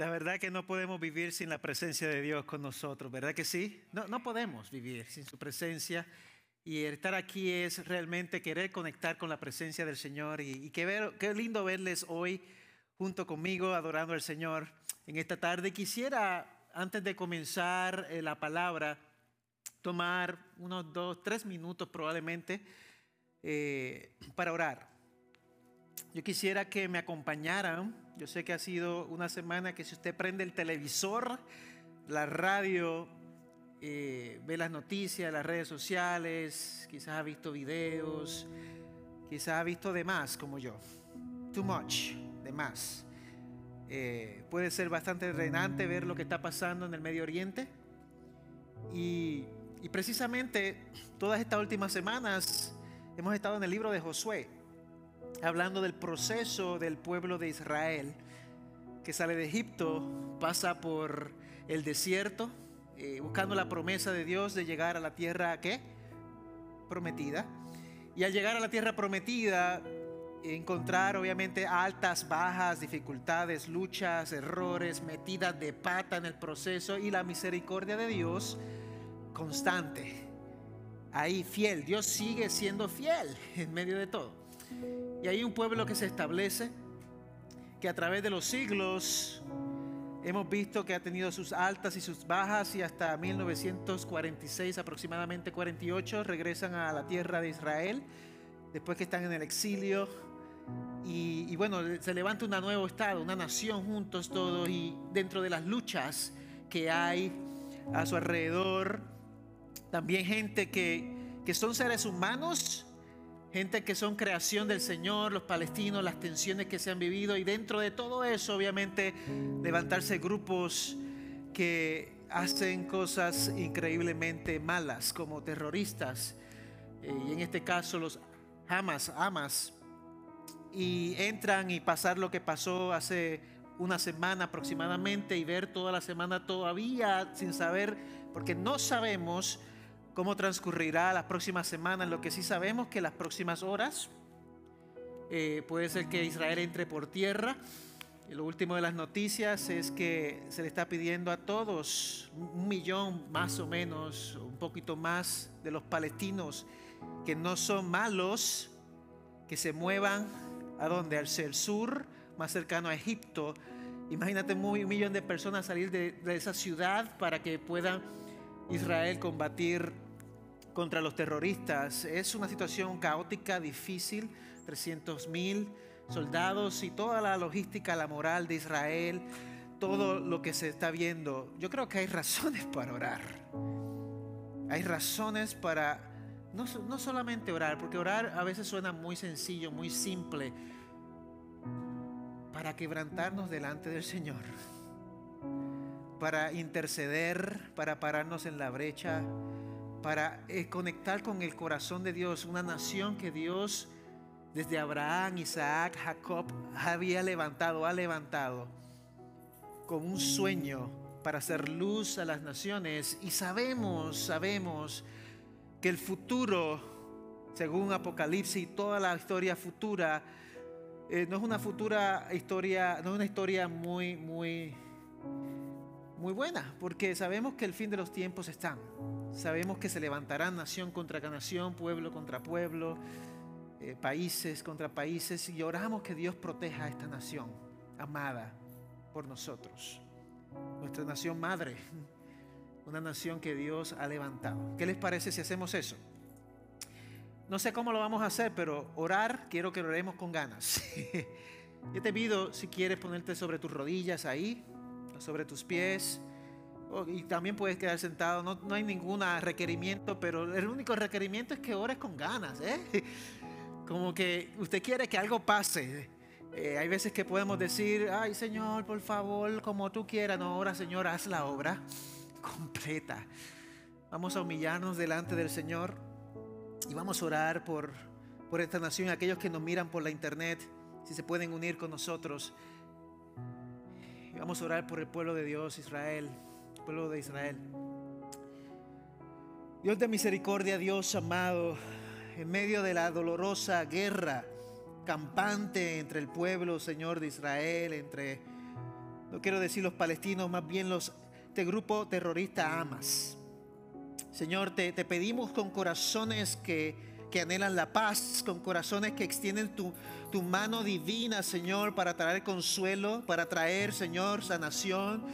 La verdad que no podemos vivir sin la presencia de Dios con nosotros, ¿verdad que sí? No, no podemos vivir sin su presencia. Y estar aquí es realmente querer conectar con la presencia del Señor. Y, qué, qué lindo verles hoy junto conmigo adorando al Señor en esta tarde. Quisiera, antes de comenzar eh, la palabra, tomar unos dos, tres minutos probablemente eh, para orar. Yo quisiera que me acompañaran. Yo sé que ha sido una semana que si usted prende el televisor, la radio, eh, ve las noticias, las redes sociales, quizás ha visto videos, quizás ha visto de más como yo. Too much, de más. Eh, puede ser bastante drenante ver lo que está pasando en el Medio Oriente. Y, y precisamente todas estas últimas semanas hemos estado en el libro de Josué hablando del proceso del pueblo de Israel que sale de Egipto, pasa por el desierto, eh, buscando la promesa de Dios de llegar a la tierra ¿qué? prometida. Y al llegar a la tierra prometida, encontrar obviamente altas, bajas, dificultades, luchas, errores, metidas de pata en el proceso y la misericordia de Dios constante. Ahí fiel, Dios sigue siendo fiel en medio de todo. Y hay un pueblo que se establece, que a través de los siglos hemos visto que ha tenido sus altas y sus bajas y hasta 1946, aproximadamente 48, regresan a la tierra de Israel, después que están en el exilio. Y, y bueno, se levanta un nuevo estado, una nación juntos todos y dentro de las luchas que hay a su alrededor, también gente que, que son seres humanos gente que son creación del Señor, los palestinos, las tensiones que se han vivido. Y dentro de todo eso obviamente levantarse grupos que hacen cosas increíblemente malas como terroristas. Eh, y en este caso los Hamas, Hamas. Y entran y pasar lo que pasó hace una semana aproximadamente y ver toda la semana todavía sin saber porque no sabemos cómo transcurrirá las próximas semanas. Lo que sí sabemos que las próximas horas eh, puede ser que Israel entre por tierra. Y lo último de las noticias es que se le está pidiendo a todos, un millón más o menos, un poquito más de los palestinos que no son malos, que se muevan a donde, al sur, más cercano a Egipto. Imagínate un millón de personas salir de, de esa ciudad para que puedan Israel combatir contra los terroristas. Es una situación caótica, difícil, 300 mil soldados y toda la logística, la moral de Israel, todo lo que se está viendo. Yo creo que hay razones para orar. Hay razones para no, no solamente orar, porque orar a veces suena muy sencillo, muy simple, para quebrantarnos delante del Señor para interceder, para pararnos en la brecha, para eh, conectar con el corazón de Dios, una nación que Dios desde Abraham, Isaac, Jacob había levantado, ha levantado con un sueño para hacer luz a las naciones y sabemos, sabemos que el futuro, según Apocalipsis y toda la historia futura, eh, no es una futura historia, no es una historia muy, muy muy buena, porque sabemos que el fin de los tiempos están. Sabemos que se levantarán nación contra nación, pueblo contra pueblo, eh, países contra países, y oramos que Dios proteja a esta nación amada por nosotros, nuestra nación madre, una nación que Dios ha levantado. ¿Qué les parece si hacemos eso? No sé cómo lo vamos a hacer, pero orar, quiero que oremos con ganas. Yo te pido, si quieres ponerte sobre tus rodillas ahí, sobre tus pies. Y también puedes quedar sentado, no, no hay ningún requerimiento, pero el único requerimiento es que ores con ganas. ¿eh? Como que usted quiere que algo pase. Eh, hay veces que podemos decir, ay Señor, por favor, como tú quieras. No, ahora Señor, haz la obra completa. Vamos a humillarnos delante del Señor y vamos a orar por, por esta nación, aquellos que nos miran por la internet, si se pueden unir con nosotros. Vamos a orar por el pueblo de Dios, Israel, el pueblo de Israel. Dios de misericordia, Dios amado, en medio de la dolorosa guerra campante entre el pueblo, Señor de Israel, entre no quiero decir los palestinos, más bien los, este grupo terrorista Hamas. Señor, te, te pedimos con corazones que, que, anhelan la paz, con corazones que extienden tu, tu mano divina, Señor, para traer consuelo, para traer, Señor, sanación.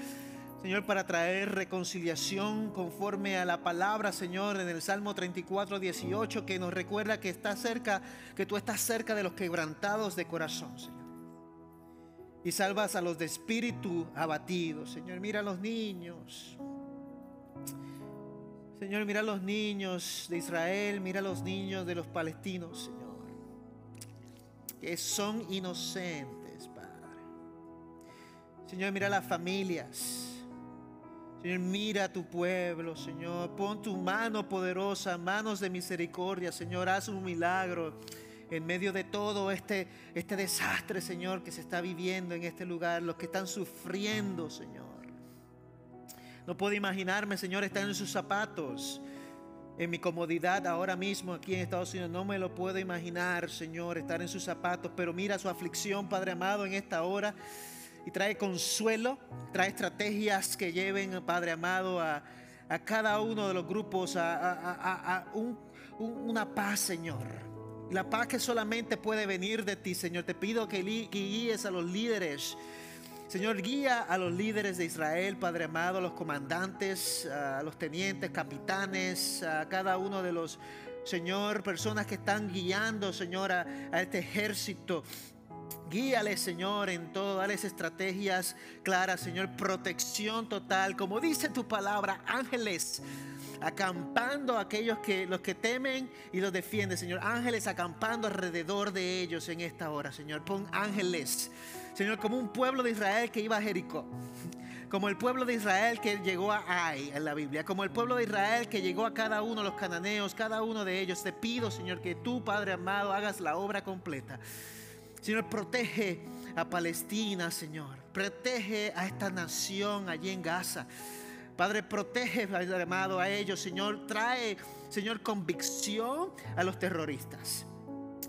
Señor, para traer reconciliación conforme a la palabra, Señor, en el Salmo 34, 18, que nos recuerda que está cerca, que tú estás cerca de los quebrantados de corazón, Señor. Y salvas a los de espíritu abatidos, Señor. Mira a los niños. Señor, mira a los niños de Israel, mira a los niños de los palestinos, Señor, que son inocentes, Padre. Señor, mira a las familias. Mira a tu pueblo, Señor. Pon tu mano poderosa, manos de misericordia, Señor. Haz un milagro en medio de todo este, este desastre, Señor, que se está viviendo en este lugar. Los que están sufriendo, Señor. No puedo imaginarme, Señor, estar en sus zapatos. En mi comodidad ahora mismo aquí en Estados Unidos, no me lo puedo imaginar, Señor, estar en sus zapatos. Pero mira su aflicción, Padre amado, en esta hora y trae consuelo, trae estrategias que lleven, Padre amado, a, cada uno de los grupos a, una paz, Señor. La paz que solamente puede venir de ti, Señor. Te pido que, guíes a los líderes. Señor, guía a los líderes de Israel, Padre amado, a los comandantes, a los tenientes, capitanes, a cada uno de los, Señor, personas que están guiando, Señor, a, a este ejército Guíale, Señor, en todo, dales estrategias claras, Señor, protección total, como dice tu palabra, ángeles acampando a aquellos que los que temen y los defienden, Señor, ángeles acampando alrededor de ellos en esta hora, Señor. Pon ángeles, Señor, como un pueblo de Israel que iba a Jericó. Como el pueblo de Israel que llegó a Ai en la Biblia, como el pueblo de Israel que llegó a cada uno de los cananeos, cada uno de ellos. Te pido, Señor, que tú, Padre amado, hagas la obra completa. Señor, protege a Palestina, Señor. Protege a esta nación allí en Gaza. Padre, protege, amado, a ellos, Señor. Trae, Señor, convicción a los terroristas.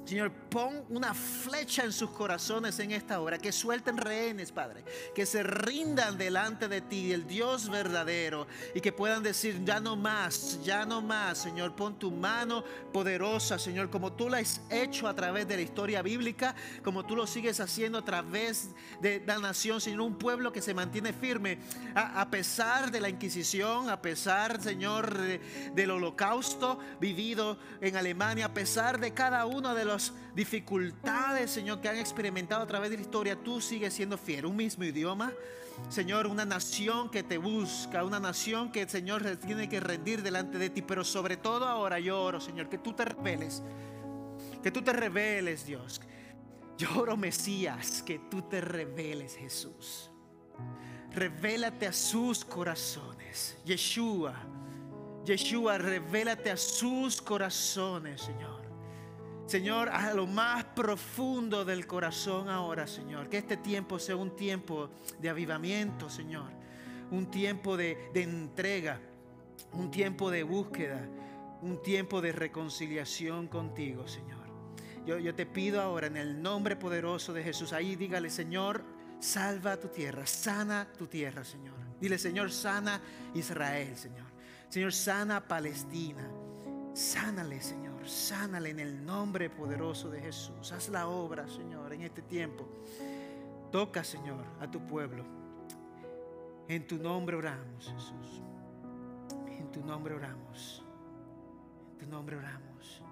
Señor, pon una flecha en sus corazones en esta hora, que suelten rehenes, Padre, que se rindan delante de ti, el Dios verdadero, y que puedan decir, ya no más, ya no más, Señor, pon tu mano poderosa, Señor, como tú la has hecho a través de la historia bíblica, como tú lo sigues haciendo a través de la nación, Señor, un pueblo que se mantiene firme, a, pesar de la Inquisición, a pesar, Señor, del holocausto vivido en Alemania, a pesar de cada uno de los dificultades, Señor, que han experimentado a través de la historia, tú sigues siendo fiel. Un mismo idioma, Señor, una nación que te busca, una nación que el Señor tiene que rendir delante de ti. Pero sobre todo ahora yo oro, Señor, que tú te reveles. Que tú te reveles, Dios. Yo oro, Mesías, que tú te reveles, Jesús. Revélate a sus corazones. Yeshua, Yeshua, revélate a sus corazones, Señor. Señor, a lo más profundo del corazón ahora, Señor. Que este tiempo sea un tiempo de avivamiento, Señor. Un tiempo de, entrega, un tiempo de búsqueda, un tiempo de reconciliación contigo, Señor. Yo, yo te pido ahora en el nombre poderoso de Jesús, ahí dígale, Señor, salva tu tierra, sana tu tierra, Señor. Dile, Señor, sana Israel, Señor. Señor, sana Palestina. Sánale, Señor, sánale en el nombre poderoso de Jesús. Haz la obra, Señor, en este tiempo. Toca, Señor, a tu pueblo. En tu nombre oramos, Jesús. En tu nombre oramos. En tu nombre oramos.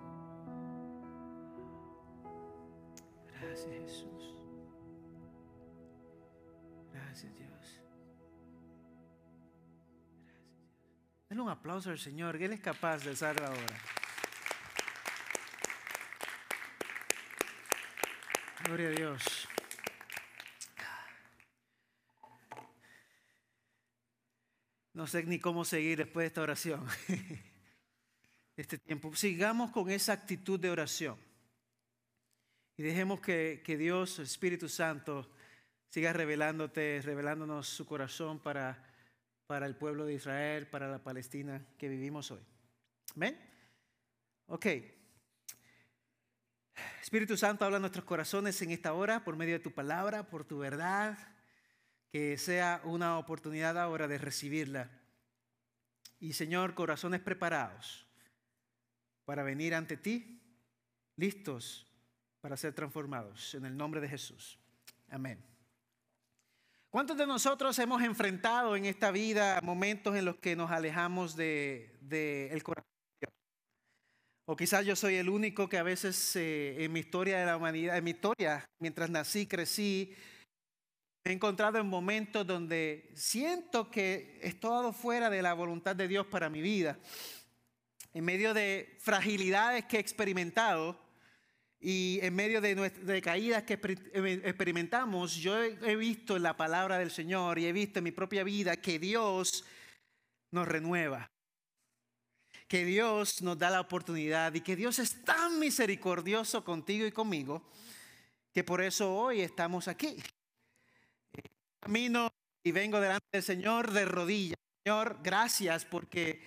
Gracias, Jesús. Gracias, Dios. Denle un aplauso al Señor, que Él es capaz de hacer ahora. Gloria a Dios. No sé ni cómo seguir después de esta oración. Este tiempo. Sigamos con esa actitud de oración. Y dejemos que, que Dios, Espíritu Santo, siga revelándote, revelándonos su corazón para para el pueblo de Israel, para la Palestina que vivimos hoy. ¿Ven? Ok. Espíritu Santo, habla a nuestros corazones en esta hora por medio de tu palabra, por tu verdad. que sea una oportunidad ahora de recibirla. Y Señor, corazones preparados para venir ante ti, listos para ser transformados. En el nombre de Jesús. Amén. ¿Cuántos de nosotros hemos enfrentado en esta vida momentos en los que nos alejamos del de, corazón? O quizás yo soy el único que a veces eh, en mi historia de la humanidad, en mi historia, mientras nací, crecí, he encontrado en momentos donde siento que he estado fuera de la voluntad de Dios para mi vida. En medio de fragilidades que he experimentado y en medio de, caídas que experimentamos, yo he visto en la palabra del Señor y he visto en mi propia vida que Dios nos renueva que Dios nos da la oportunidad y que Dios es tan misericordioso contigo y conmigo que por eso hoy estamos aquí camino y vengo delante del Señor de rodillas. Señor, gracias porque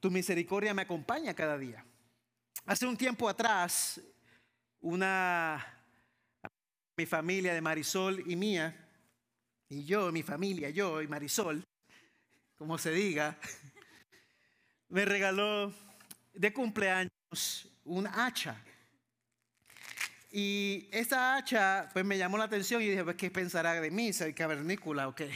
tu misericordia me acompaña cada día. Hace un tiempo atrás, una mi familia de Marisol y mía, y yo, mi familia, yo y Marisol, como se diga, me regaló de cumpleaños un hacha y esa hacha, pues me llamó la atención y dije, pues, ¿qué pensará de mí? ¿Soy cavernícola o qué?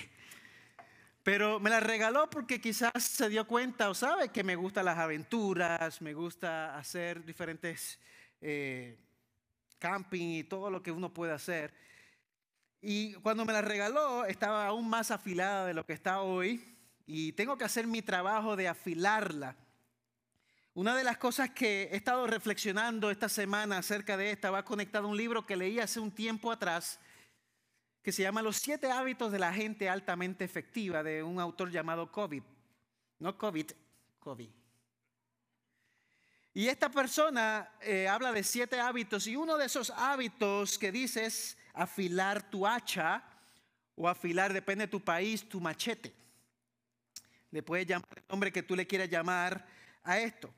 Pero me la regaló porque quizás se dio cuenta o sabe que me gustan las aventuras, me gusta hacer diferentes eh, camping y todo lo que uno puede hacer. Y cuando me la regaló estaba aún más afilada de lo que está hoy y tengo que hacer mi trabajo de afilarla una de las cosas que he estado reflexionando esta semana acerca de esta va conectado a un libro que leí hace un tiempo atrás que se llama Los siete hábitos de la gente altamente efectiva de un autor llamado COVID. No COVID, COVID. Y esta persona eh, habla de siete hábitos y uno de esos hábitos que dice es afilar tu hacha o afilar, depende de tu país, tu machete. Le puedes llamar el nombre que tú le quieras llamar a esto.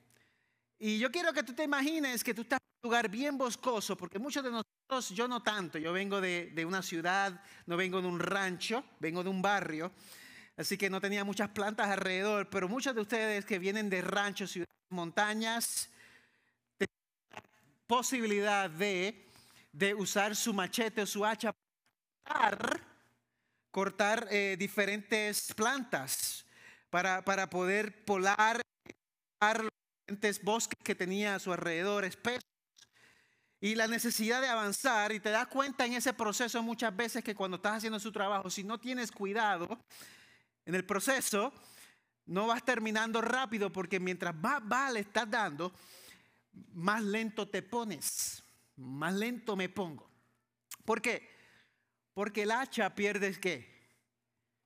Y yo quiero que tú te imagines que tú estás en un lugar bien boscoso, porque muchos de nosotros, yo no tanto, yo vengo de, de una ciudad, no vengo de un rancho, vengo de un barrio, así que no tenía muchas plantas alrededor, pero muchos de ustedes que vienen de ranchos, ciudades, montañas, tienen posibilidad de, de usar su machete o su hacha para cortar, cortar eh, diferentes plantas, para, poder polar bosques que tenía a su alrededor, espesos, y la necesidad de avanzar, y te das cuenta en ese proceso muchas veces que cuando estás haciendo su trabajo, si no tienes cuidado en el proceso, no vas terminando rápido porque mientras más va le estás dando, más lento te pones, más lento me pongo. ¿Por qué? Porque el hacha pierde qué?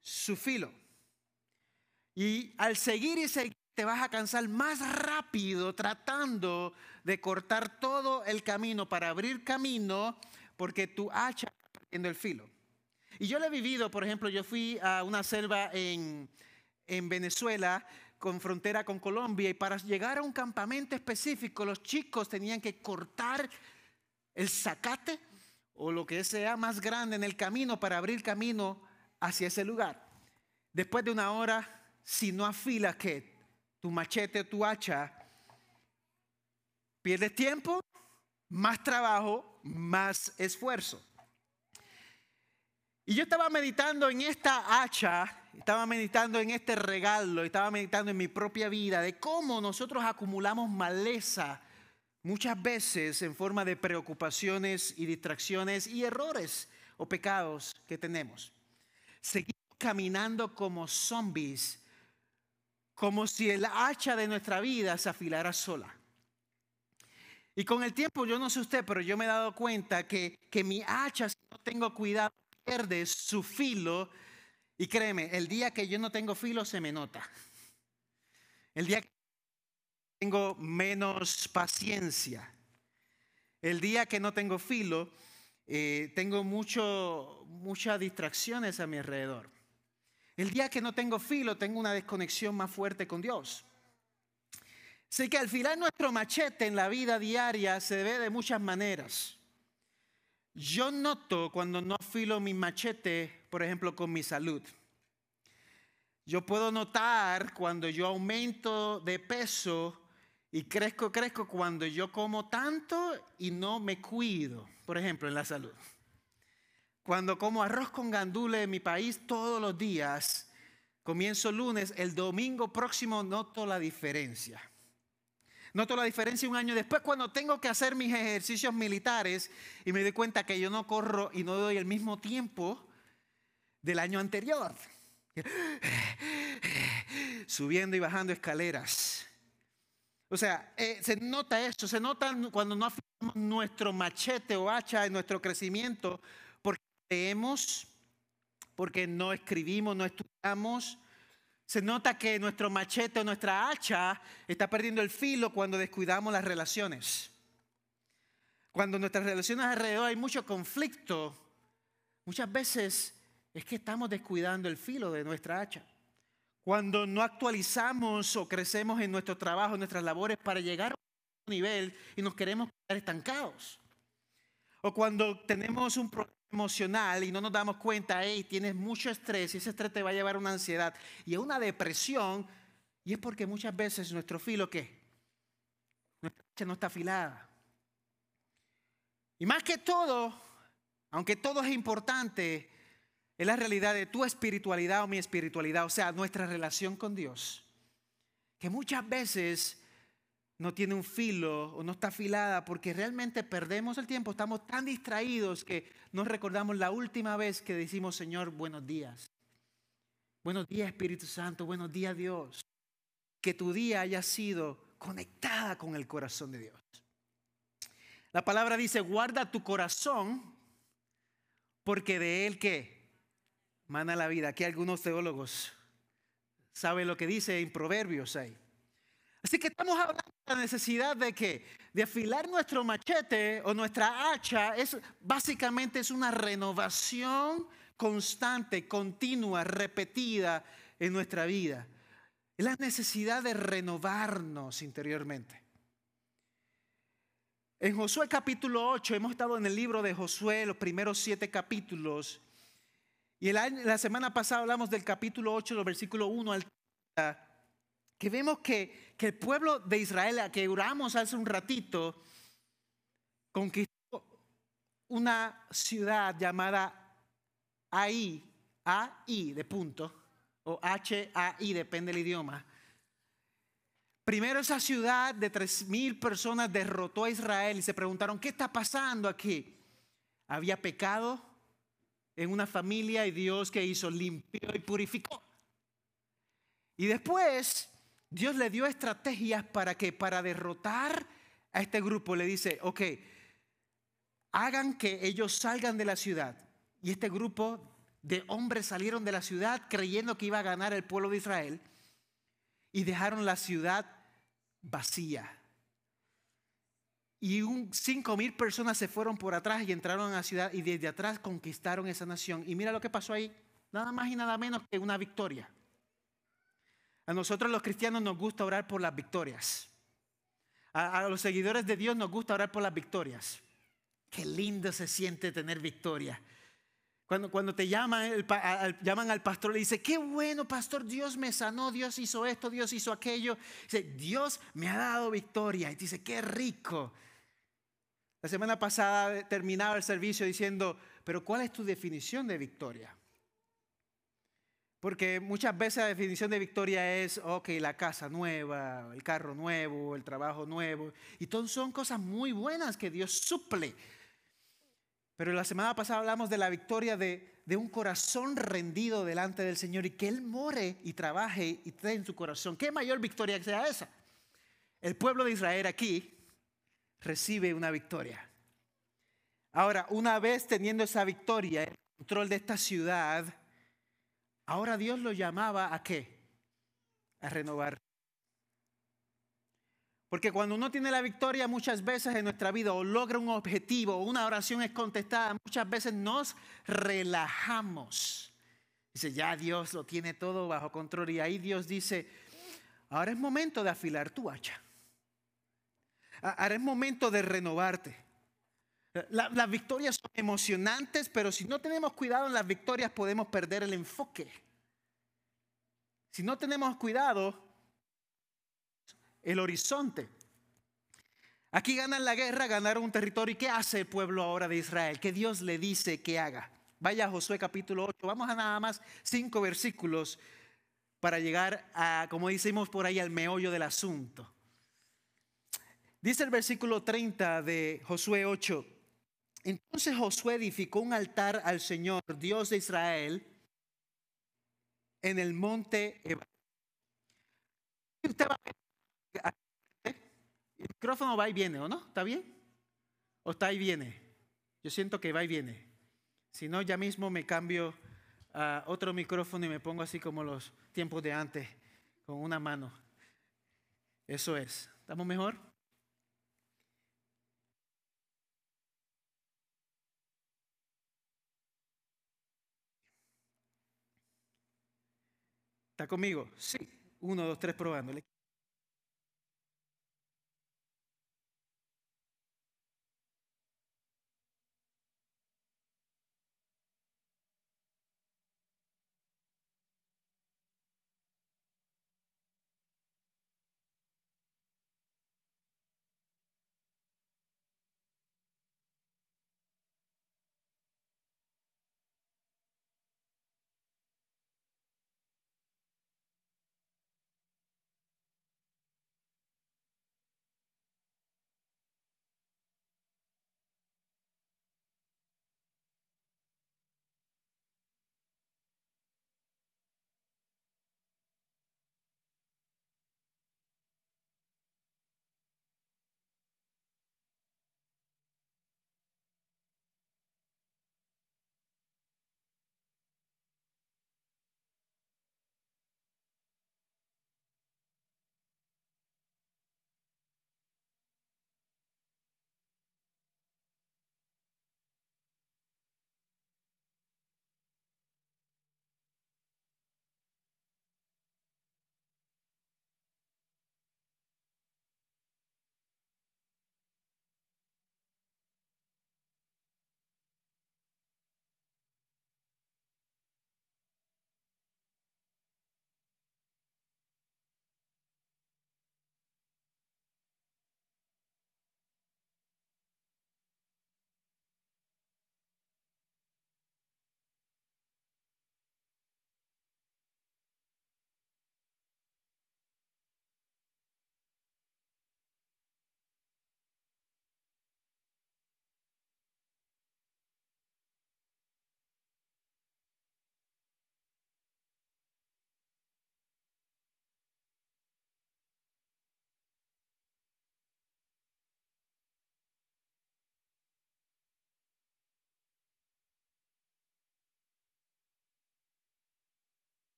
Su filo. Y al seguir y seguir te vas a cansar más rápido tratando de cortar todo el camino para abrir camino porque tu hacha está perdiendo el filo. Y yo lo he vivido, por ejemplo, yo fui a una selva en, en Venezuela con frontera con Colombia y para llegar a un campamento específico los chicos tenían que cortar el zacate o lo que sea más grande en el camino para abrir camino hacia ese lugar. Después de una hora, si no afilas que tu machete, tu hacha, pierdes tiempo, más trabajo, más esfuerzo. Y yo estaba meditando en esta hacha, estaba meditando en este regalo, estaba meditando en mi propia vida, de cómo nosotros acumulamos maleza muchas veces en forma de preocupaciones y distracciones y errores o pecados que tenemos. Seguimos caminando como zombies como si el hacha de nuestra vida se afilara sola. Y con el tiempo, yo no sé usted, pero yo me he dado cuenta que, que mi hacha, si no tengo cuidado, pierde su filo. Y créeme, el día que yo no tengo filo se me nota. El día que tengo menos paciencia. El día que no tengo filo, eh, tengo mucho, muchas distracciones a mi alrededor. El día que no tengo filo, tengo una desconexión más fuerte con Dios. Sé que al filar nuestro machete en la vida diaria se ve de muchas maneras. yo noto cuando no afilo mi machete, por ejemplo, con mi salud. Yo puedo notar cuando yo aumento de peso y crezco, crezco cuando yo como tanto y no me cuido, por ejemplo, en la salud. Cuando como arroz con gandule en mi país todos los días, comienzo lunes, el domingo próximo noto la diferencia. Noto la diferencia un año después cuando tengo que hacer mis ejercicios militares y me doy cuenta que yo no corro y no doy el mismo tiempo del año anterior. Subiendo y bajando escaleras. O sea, eh, se nota esto, se nota cuando no afirmamos nuestro machete o hacha en nuestro crecimiento, leemos, porque no escribimos, no estudiamos, se nota que nuestro machete o nuestra hacha está perdiendo el filo cuando descuidamos las relaciones. Cuando nuestras relaciones alrededor hay mucho conflicto, muchas veces es que estamos descuidando el filo de nuestra hacha. Cuando no actualizamos o crecemos en nuestro trabajo, en nuestras labores para llegar a un nivel y nos queremos quedar estancados. O cuando tenemos un problema emocional y no nos damos cuenta, hey, tienes mucho estrés y ese estrés te va a llevar a una ansiedad y a una depresión. Y es porque muchas veces nuestro filo, ¿qué? Nuestra hacha no está afilada. Y más que todo, aunque todo es importante, es la realidad de tu espiritualidad o mi espiritualidad, o sea, nuestra relación con Dios. Que muchas veces no tiene un filo o no está afilada porque realmente perdemos el tiempo, estamos tan distraídos que no recordamos la última vez que decimos, Señor, buenos días. Buenos días Espíritu Santo, buenos días Dios. Que tu día haya sido conectada con el corazón de Dios. La palabra dice, guarda tu corazón porque de él que mana la vida. Aquí algunos teólogos saben lo que dice en Proverbios ahí. Así que estamos hablando de la necesidad de que de afilar nuestro machete o nuestra hacha es básicamente es una renovación constante, continua, repetida en nuestra vida. Es la necesidad de renovarnos interiormente. En Josué capítulo 8, hemos estado en el libro de Josué, los primeros siete capítulos. Y la semana pasada hablamos del capítulo 8, los versículos 1 al 30 que vemos que, el pueblo de Israel, a que oramos hace un ratito, conquistó una ciudad llamada Ai, A-I de punto, o H-A-I, depende del idioma. Primero esa ciudad de tres mil personas derrotó a Israel y se preguntaron, ¿qué está pasando aquí? Había pecado en una familia y Dios que hizo limpió y purificó. Y después Dios le dio estrategias para que, para derrotar a este grupo, le dice, ok, hagan que ellos salgan de la ciudad. Y este grupo de hombres salieron de la ciudad creyendo que iba a ganar el pueblo de Israel y dejaron la ciudad vacía. Y un cinco mil personas se fueron por atrás y entraron a la ciudad y desde atrás conquistaron esa nación. Y mira lo que pasó ahí, nada más y nada menos que una victoria. A nosotros los cristianos nos gusta orar por las victorias. A, los seguidores de Dios nos gusta orar por las victorias. Qué lindo se siente tener victoria. Cuando, cuando te llaman, llaman al pastor y dice, qué bueno, pastor, Dios me sanó, Dios hizo esto, Dios hizo aquello. Dice, Dios me ha dado victoria. Y dice, qué rico. La semana pasada terminaba el servicio diciendo, pero ¿cuál es tu definición de victoria? Porque muchas veces la definición de victoria es, ok, la casa nueva, el carro nuevo, el trabajo nuevo. Y todos son cosas muy buenas que Dios suple. Pero la semana pasada hablamos de la victoria de, de un corazón rendido delante del Señor y que Él more y trabaje y esté en su corazón. ¿Qué mayor victoria que sea esa? El pueblo de Israel aquí recibe una victoria. Ahora, una vez teniendo esa victoria, el control de esta ciudad, Ahora Dios lo llamaba a qué? A renovar. Porque cuando uno tiene la victoria muchas veces en nuestra vida o logra un objetivo o una oración es contestada, muchas veces nos relajamos. Dice, ya Dios lo tiene todo bajo control y ahí Dios dice, ahora es momento de afilar tu hacha. Ahora es momento de renovarte. La- las victorias son emocionantes, pero si no tenemos cuidado en las victorias podemos perder el enfoque. Si no tenemos cuidado, el horizonte. Aquí ganan la guerra, ganaron un territorio. ¿Y qué hace el pueblo ahora de Israel? ¿Qué Dios le dice que haga? Vaya a Josué capítulo 8. Vamos a nada más cinco versículos para llegar a, como decimos por ahí, al meollo del asunto. Dice el versículo 30 de Josué 8. Entonces Josué edificó un altar al Señor, Dios de Israel, en el monte Ebal. Va ver, El micrófono va y viene, ¿o no? ¿Está bien? ¿O está y viene? Yo siento que va y viene. Si no, ya mismo me cambio a otro micrófono y me pongo así como los tiempos de antes, con una mano. Eso es. ¿Estamos mejor? ¿Está conmigo? Sí. Uno, dos, tres, probando.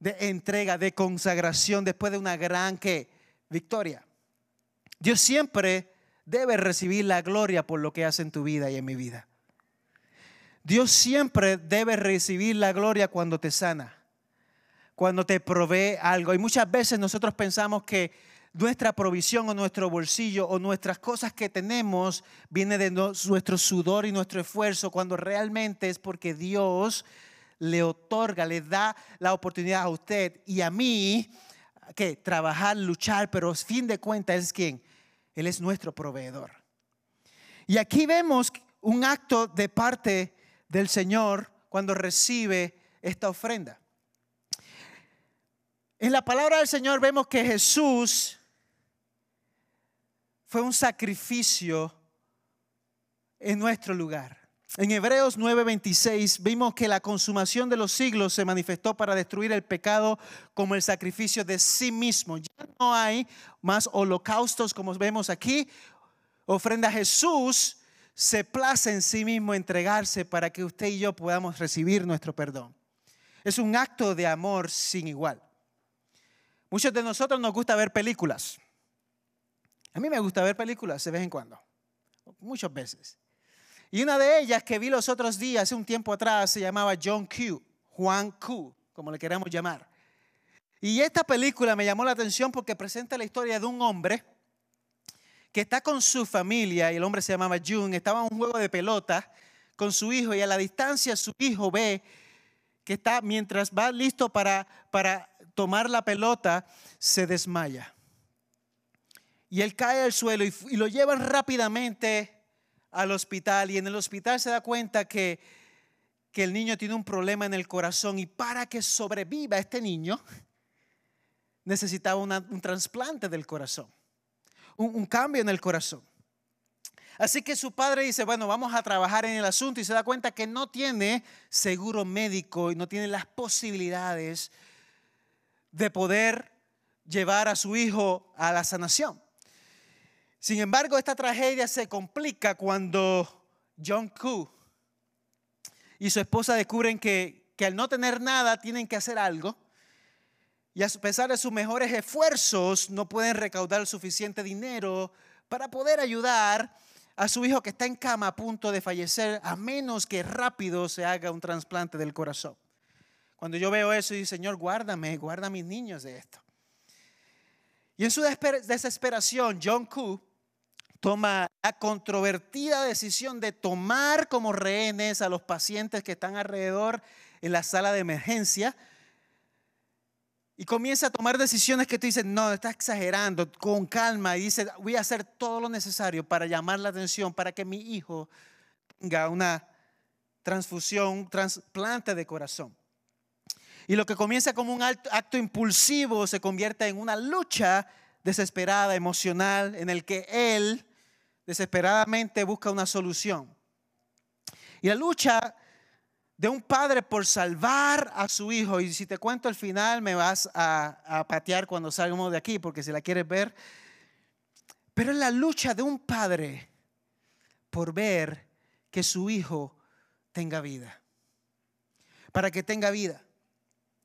De entrega, de consagración después de una gran que victoria. Dios siempre debe recibir la gloria por lo que hace en tu vida y en mi vida. Dios siempre debe recibir la gloria cuando te sana, cuando te provee algo. Y muchas veces nosotros pensamos que nuestra provisión o nuestro bolsillo o nuestras cosas que tenemos viene de nuestro sudor y nuestro esfuerzo, cuando realmente es porque Dios le otorga, le da la oportunidad a usted y a mí que trabajar, luchar, pero fin de cuentas es quien, Él es nuestro proveedor. Y aquí vemos un acto de parte del Señor cuando recibe esta ofrenda. En la palabra del Señor vemos que Jesús fue un sacrificio en nuestro lugar. En Hebreos 9:26 vimos que la consumación de los siglos se manifestó para destruir el pecado como el sacrificio de sí mismo. Ya no hay más holocaustos como vemos aquí. Ofrenda Jesús se place en sí mismo entregarse para que usted y yo podamos recibir nuestro perdón. Es un acto de amor sin igual. Muchos de nosotros nos gusta ver películas. A mí me gusta ver películas de vez en cuando, muchas veces. Y una de ellas que vi los otros días, hace un tiempo atrás, se llamaba John Q, Juan Q, como le queramos llamar. Y esta película me llamó la atención porque presenta la historia de un hombre que está con su familia, y el hombre se llamaba June, estaba en un juego de pelota con su hijo, y a la distancia su hijo ve que está, mientras va listo para, para tomar la pelota, se desmaya. Y él cae al suelo y, y lo llevan rápidamente al hospital y en el hospital se da cuenta que, que el niño tiene un problema en el corazón y para que sobreviva este niño necesitaba un trasplante del corazón, un, un cambio en el corazón. Así que su padre dice, bueno, vamos a trabajar en el asunto y se da cuenta que no tiene seguro médico y no tiene las posibilidades de poder llevar a su hijo a la sanación. Sin embargo, esta tragedia se complica cuando John Koo y su esposa descubren que, que al no tener nada tienen que hacer algo. Y a pesar de sus mejores esfuerzos, no pueden recaudar suficiente dinero para poder ayudar a su hijo que está en cama a punto de fallecer, a menos que rápido se haga un trasplante del corazón. Cuando yo veo eso, y Señor, guárdame, guarda a mis niños de esto. Y en su desesperación, John Koo toma la controvertida decisión de tomar como rehenes a los pacientes que están alrededor en la sala de emergencia y comienza a tomar decisiones que tú dices, no, está exagerando, con calma, y dice, voy a hacer todo lo necesario para llamar la atención, para que mi hijo tenga una transfusión, un trasplante de corazón. Y lo que comienza como un acto impulsivo se convierte en una lucha desesperada, emocional, en el que él desesperadamente busca una solución. Y la lucha de un padre por salvar a su hijo, y si te cuento el final me vas a, patear cuando salgamos de aquí, porque si la quieres ver, pero es la lucha de un padre por ver que su hijo tenga vida, para que tenga vida.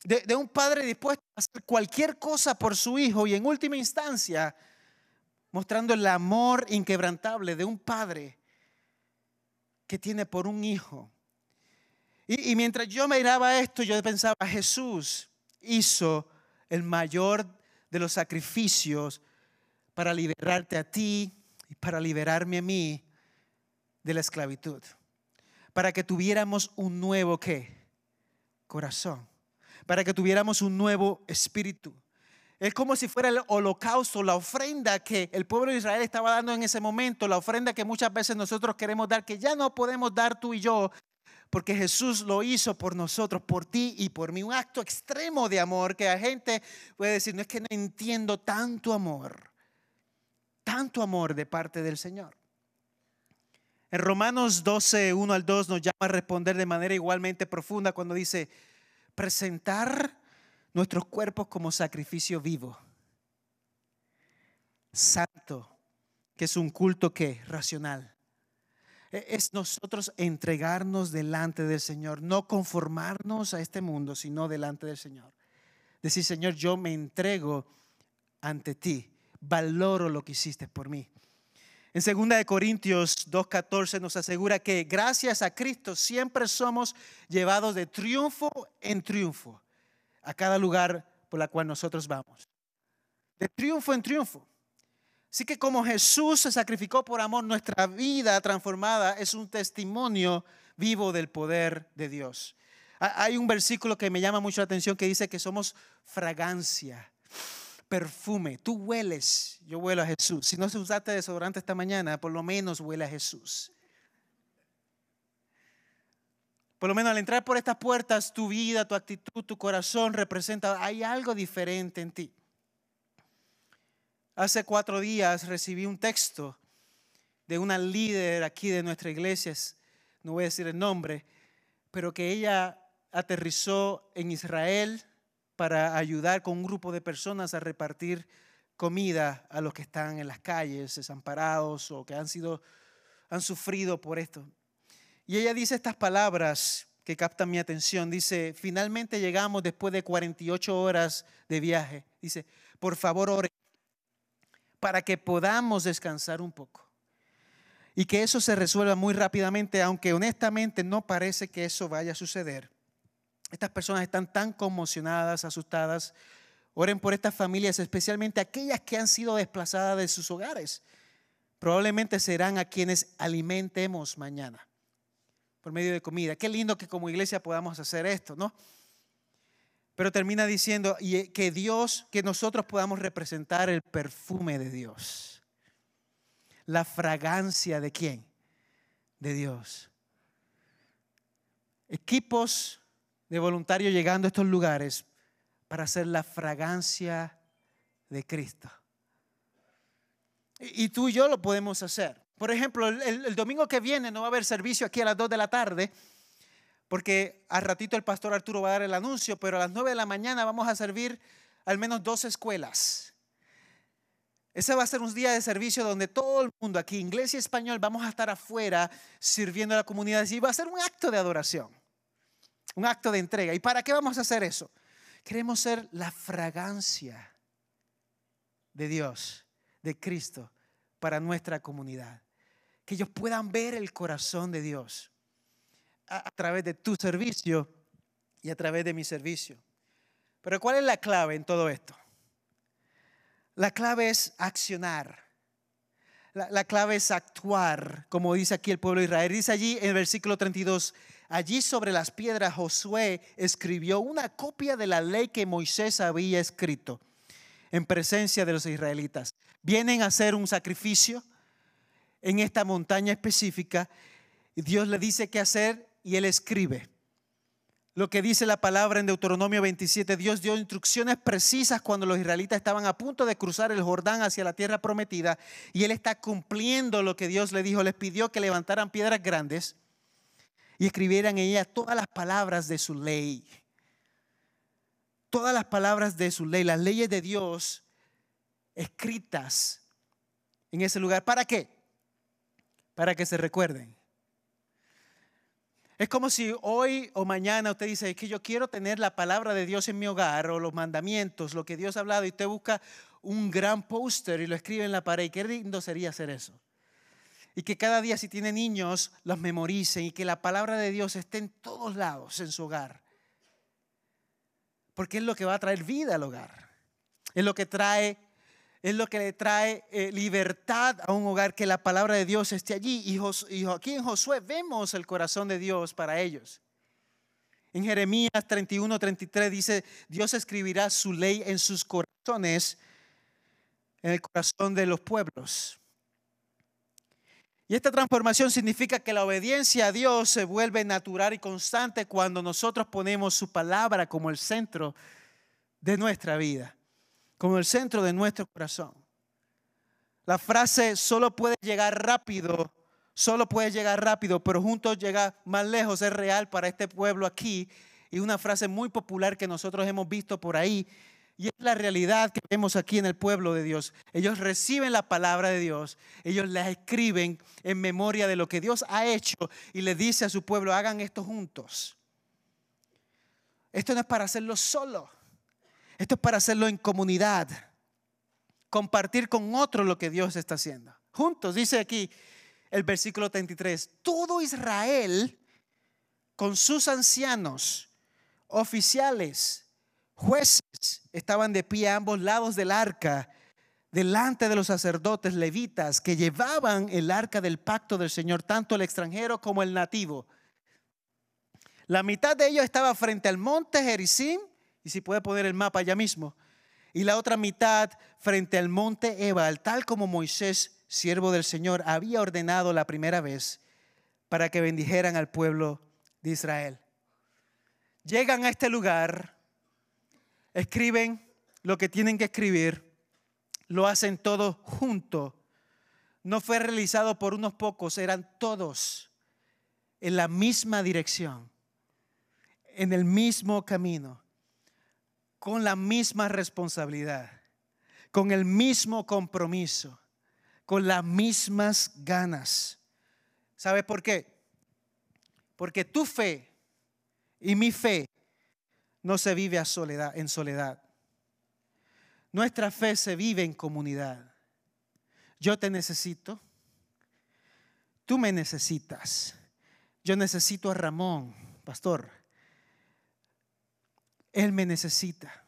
De, un padre dispuesto a hacer cualquier cosa por su hijo y en última instancia mostrando el amor inquebrantable de un padre que tiene por un hijo. Y, mientras yo miraba esto, yo pensaba, Jesús hizo el mayor de los sacrificios para liberarte a ti y para liberarme a mí de la esclavitud. Para que tuviéramos un nuevo qué? Corazón. Para que tuviéramos un nuevo espíritu. Es como si fuera el holocausto, la ofrenda que el pueblo de Israel estaba dando en ese momento, la ofrenda que muchas veces nosotros queremos dar, que ya no podemos dar tú y yo, porque Jesús lo hizo por nosotros, por ti y por mí. Un acto extremo de amor que la gente puede decir, no es que no entiendo tanto amor, tanto amor de parte del Señor. En Romanos 12, 1 al 2 nos llama a responder de manera igualmente profunda cuando dice, presentar nuestros cuerpos como sacrificio vivo, santo, que es un culto que racional. E, es nosotros entregarnos delante del Señor, no conformarnos a este mundo, sino delante del Señor. Decir, Señor, yo me entrego ante ti, valoro lo que hiciste por mí. En 2 Corintios 2.14 nos asegura que gracias a Cristo siempre somos llevados de triunfo en triunfo a cada lugar por la cual nosotros vamos. De triunfo en triunfo. Así que como Jesús se sacrificó por amor, nuestra vida transformada es un testimonio vivo del poder de Dios. Hay un versículo que me llama mucho la atención que dice que somos fragancia, perfume. Tú hueles, yo huelo a Jesús. Si no se usaste desodorante esta mañana, por lo menos huele a Jesús. Por lo menos al entrar por estas puertas, tu vida, tu actitud, tu corazón representa, hay algo diferente en ti. Hace cuatro días recibí un texto de una líder aquí de nuestra iglesia, no voy a decir el nombre, pero que ella aterrizó en Israel para ayudar con un grupo de personas a repartir comida a los que están en las calles, desamparados o que han sido han sufrido por esto. Y ella dice estas palabras que captan mi atención. Dice, finalmente llegamos después de 48 horas de viaje. Dice, por favor, ore para que podamos descansar un poco. Y que eso se resuelva muy rápidamente, aunque honestamente no parece que eso vaya a suceder. Estas personas están tan conmocionadas, asustadas. Oren por estas familias, especialmente aquellas que han sido desplazadas de sus hogares. Probablemente serán a quienes alimentemos mañana por medio de comida. Qué lindo que como iglesia podamos hacer esto, ¿no? Pero termina diciendo y que Dios, que nosotros podamos representar el perfume de Dios. La fragancia de quién? De Dios. Equipos de voluntarios llegando a estos lugares para hacer la fragancia de Cristo. Y tú y yo lo podemos hacer. Por ejemplo, el, domingo que viene no va a haber servicio aquí a las 2 de la tarde, porque al ratito el pastor Arturo va a dar el anuncio, pero a las 9 de la mañana vamos a servir al menos dos escuelas. Ese va a ser un día de servicio donde todo el mundo aquí, inglés y español, vamos a estar afuera sirviendo a la comunidad y va a ser un acto de adoración, un acto de entrega. ¿Y para qué vamos a hacer eso? Queremos ser la fragancia de Dios, de Cristo, para nuestra comunidad que ellos puedan ver el corazón de Dios a, través de tu servicio y a través de mi servicio. Pero ¿cuál es la clave en todo esto? La clave es accionar. La, la, clave es actuar, como dice aquí el pueblo de Israel. Dice allí en el versículo 32, allí sobre las piedras Josué escribió una copia de la ley que Moisés había escrito en presencia de los israelitas. Vienen a hacer un sacrificio en esta montaña específica. Dios le dice qué hacer y él escribe. Lo que dice la palabra en Deuteronomio 27, Dios dio instrucciones precisas cuando los israelitas estaban a punto de cruzar el Jordán hacia la tierra prometida y él está cumpliendo lo que Dios le dijo. Les pidió que levantaran piedras grandes y escribieran en ellas todas las palabras de su ley. Todas las palabras de su ley, las leyes de Dios escritas en ese lugar. ¿Para qué? Para que se recuerden. Es como si hoy o mañana usted dice, es que yo quiero tener la palabra de Dios en mi hogar o los mandamientos, lo que Dios ha hablado, y usted busca un gran póster y lo escribe en la pared. Qué lindo sería hacer eso. Y que cada día si tiene niños los memoricen y que la palabra de Dios esté en todos lados en su hogar. Porque es lo que va a traer vida al hogar. Es lo que trae es lo que le trae eh, libertad a un hogar, que la palabra de Dios esté allí. Y, y aquí en Josué vemos el corazón de Dios para ellos. En Jeremías 31, 33 dice, Dios escribirá su ley en sus corazones, en el corazón de los pueblos. Y esta transformación significa que la obediencia a Dios se vuelve natural y constante cuando nosotros ponemos su palabra como el centro de nuestra vida como el centro de nuestro corazón. La frase solo puede llegar rápido, solo puede llegar rápido, pero juntos llega más lejos, es real para este pueblo aquí. Y una frase muy popular que nosotros hemos visto por ahí, y es la realidad que vemos aquí en el pueblo de Dios. Ellos reciben la palabra de Dios, ellos la escriben en memoria de lo que Dios ha hecho y le dice a su pueblo, hagan esto juntos. Esto no es para hacerlo solo. Esto es para hacerlo en comunidad, compartir con otros lo que Dios está haciendo. Juntos, dice aquí el versículo 33, todo Israel con sus ancianos, oficiales, jueces, estaban de pie a ambos lados del arca, delante de los sacerdotes levitas que llevaban el arca del pacto del Señor, tanto el extranjero como el nativo. La mitad de ellos estaba frente al monte Gerizim, y si puede poner el mapa allá mismo, y la otra mitad frente al monte Ebal, tal como Moisés, siervo del Señor, había ordenado la primera vez para que bendijeran al pueblo de Israel. Llegan a este lugar, escriben lo que tienen que escribir, lo hacen todo junto. No fue realizado por unos pocos, eran todos en la misma dirección en el mismo camino, con la misma responsabilidad, con el mismo compromiso, con las mismas ganas. ¿Sabe por qué? Porque tu fe y mi fe no se vive a soledad, en soledad. Nuestra fe se vive en comunidad. Yo te necesito. Tú me necesitas. Yo necesito a Ramón, pastor. Él me necesita.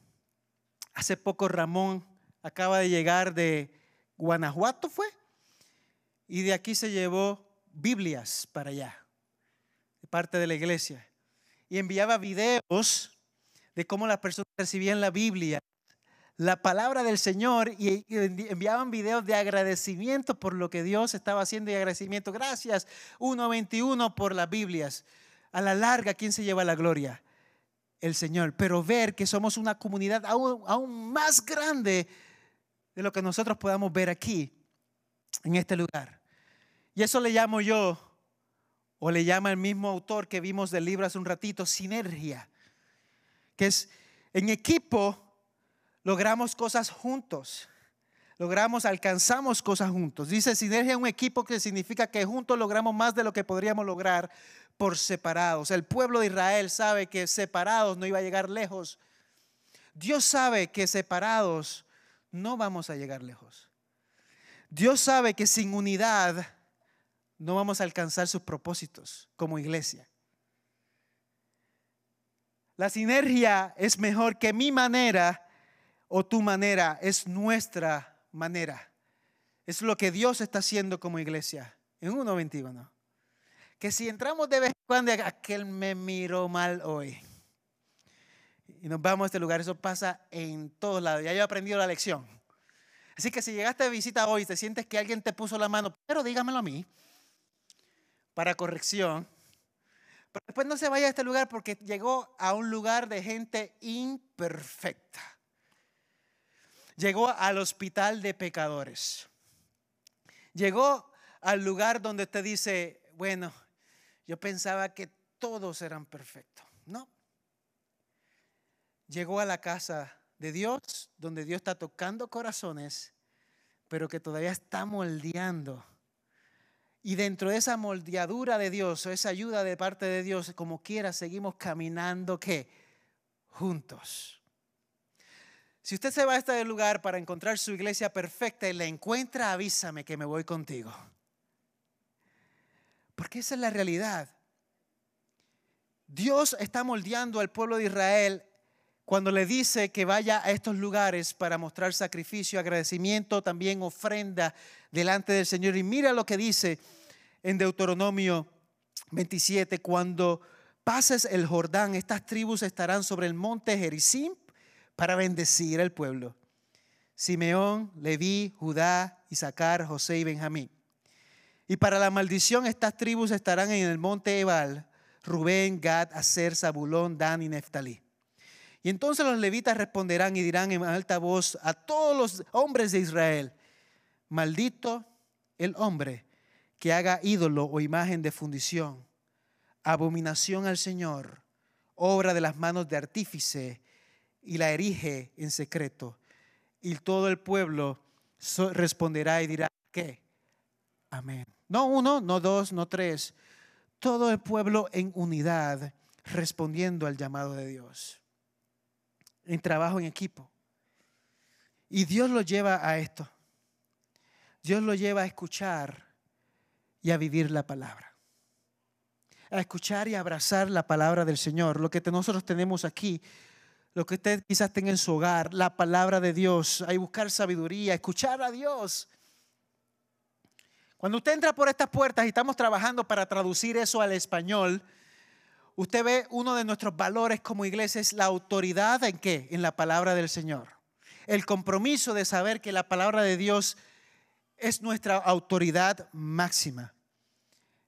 Hace poco Ramón acaba de llegar de Guanajuato, fue, y de aquí se llevó Biblias para allá, de parte de la iglesia, y enviaba videos de cómo las personas recibían la Biblia, la palabra del Señor, y enviaban videos de agradecimiento por lo que Dios estaba haciendo y agradecimiento. Gracias, 1.21 por las Biblias. A la larga, ¿quién se lleva la gloria? El Señor, pero ver que somos una comunidad aún, más grande de lo que nosotros podamos ver aquí, en este lugar. Y eso le llamo yo, o le llama el mismo autor que vimos del libro hace un ratito, sinergia, que es en equipo logramos cosas juntos, logramos, alcanzamos cosas juntos. Dice sinergia un equipo que significa que juntos logramos más de lo que podríamos lograr por separados. El pueblo de Israel sabe que separados no iba a llegar lejos. Dios sabe que separados no vamos a llegar lejos. Dios sabe que sin unidad no vamos a alcanzar sus propósitos como iglesia. La sinergia es mejor que mi manera o tu manera, es nuestra manera. Es lo que Dios está haciendo como iglesia en 1.21 que si entramos de vez en cuando, aquel me miró mal hoy. Y nos vamos a este lugar, eso pasa en todos lados. Ya yo he aprendido la lección. Así que si llegaste de visita hoy te sientes que alguien te puso la mano, pero dígamelo a mí, para corrección. Pero después no se vaya a este lugar porque llegó a un lugar de gente imperfecta. Llegó al hospital de pecadores. Llegó al lugar donde te dice, bueno, yo pensaba que todos eran perfectos. No. Llegó a la casa de Dios, donde Dios está tocando corazones, pero que todavía está moldeando. Y dentro de esa moldeadura de Dios, o esa ayuda de parte de Dios, como quiera, seguimos caminando que juntos. Si usted se va a este lugar para encontrar su iglesia perfecta y la encuentra, avísame que me voy contigo. Porque esa es la realidad. Dios está moldeando al pueblo de Israel cuando le dice que vaya a estos lugares para mostrar sacrificio, agradecimiento, también ofrenda delante del Señor. Y mira lo que dice en Deuteronomio 27, cuando pases el Jordán, estas tribus estarán sobre el monte Gerizim para bendecir al pueblo. Simeón, Leví, Judá, Isaacar, José y Benjamín. Y para la maldición estas tribus estarán en el monte Ebal, Rubén, Gad, Aser, Zabulón, Dan y Neftalí. Y entonces los levitas responderán y dirán en alta voz a todos los hombres de Israel, maldito el hombre que haga ídolo o imagen de fundición, abominación al Señor, obra de las manos de artífice, y la erige en secreto. Y todo el pueblo responderá y dirá, ¿qué? Amén. No uno, no dos, no tres. Todo el pueblo en unidad respondiendo al llamado de Dios. En trabajo en equipo. Y Dios lo lleva a esto. Dios lo lleva a escuchar y a vivir la palabra. A escuchar y abrazar la palabra del Señor. Lo que nosotros tenemos aquí, lo que usted quizás tenga en su hogar, la palabra de Dios. Hay buscar sabiduría, escuchar a Dios cuando usted entra por estas puertas y estamos trabajando para traducir eso al español, usted ve uno de nuestros valores como iglesia es la autoridad en qué? En la palabra del Señor. El compromiso de saber que la palabra de Dios es nuestra autoridad máxima.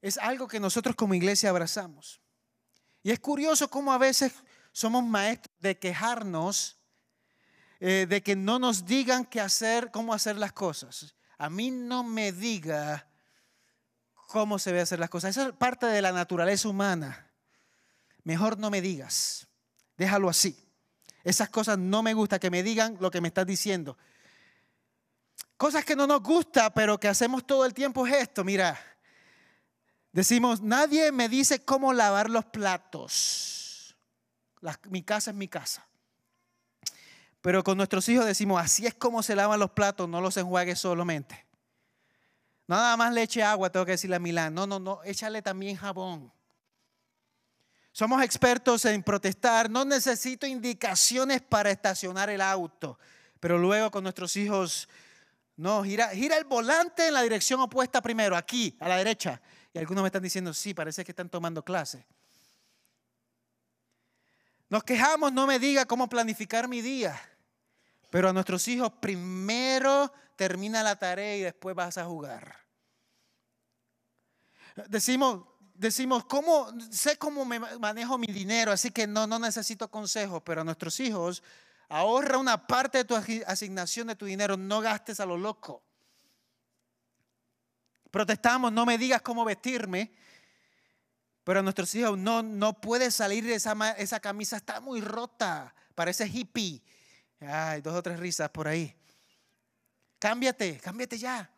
Es algo que nosotros como iglesia abrazamos. Y es curioso cómo a veces somos maestros de quejarnos eh, de que no nos digan qué hacer, cómo hacer las cosas. A mí no me diga cómo se debe hacer las cosas. Esa es parte de la naturaleza humana. Mejor no me digas. Déjalo así. Esas cosas no me gusta que me digan lo que me estás diciendo. Cosas que no nos gusta, pero que hacemos todo el tiempo es esto. Mira, decimos, nadie me dice cómo lavar los platos. mi casa es mi casa. Pero con nuestros hijos decimos, así es como se lavan los platos, no los enjuagues solamente. Nada más le eche agua, tengo que decirle a Milán. No, no, no, échale también jabón. Somos expertos en protestar. No necesito indicaciones para estacionar el auto. Pero luego con nuestros hijos, no, gira, gira el volante en la dirección opuesta primero, aquí, a la derecha. Y algunos me están diciendo, sí, parece que están tomando clase. Nos quejamos, no me diga cómo planificar mi día. Pero a nuestros hijos primero termina la tarea y después vas a jugar. Decimos, decimos, ¿cómo, sé cómo me manejo mi dinero, así que no, no necesito consejos, pero a nuestros hijos, ahorra una parte de tu asignación de tu dinero, no gastes a lo loco. Protestamos, no me digas cómo vestirme, pero nuestros hijos, no, no puedes salir de esa, esa camisa, está muy rota, parece hippie. Ay, dos o tres risas por ahí. Cámbiate, cámbiate ya.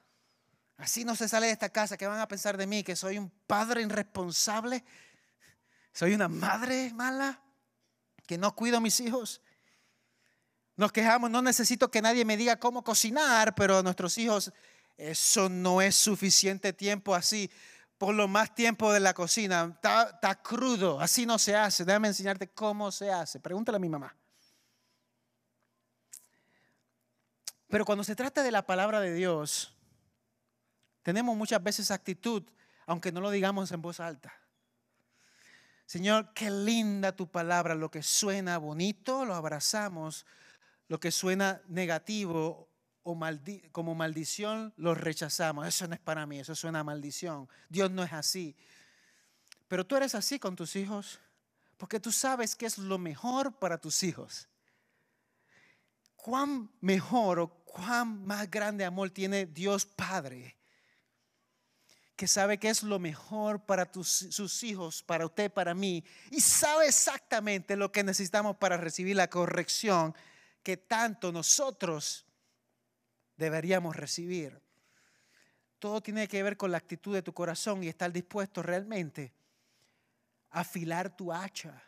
Así no se sale de esta casa. ¿Qué van a pensar de mí? ¿Que soy un padre irresponsable? ¿Soy una madre mala? ¿Que no cuido a mis hijos? Nos quejamos, no necesito que nadie me diga cómo cocinar, pero a nuestros hijos eso no es suficiente tiempo así. Por lo más tiempo de la cocina. Está, crudo, así no se hace. Déjame enseñarte cómo se hace. Pregúntale a mi mamá. Pero cuando se trata de la palabra de Dios, tenemos muchas veces actitud, aunque no lo digamos en voz alta. Señor, qué linda tu palabra. Lo que suena bonito lo abrazamos. Lo que suena negativo o como maldición lo rechazamos. Eso no es para mí, eso suena a maldición. Dios no es así. Pero tú eres así con tus hijos porque tú sabes que es lo mejor para tus hijos. ¿Cuán mejor o cuán más grande amor tiene Dios Padre, que sabe que es lo mejor para sus hijos, para usted, para mí, y sabe exactamente lo que necesitamos para recibir la corrección que tanto nosotros deberíamos recibir. Todo tiene que ver con la actitud de tu corazón y estar dispuesto realmente a afilar tu hacha.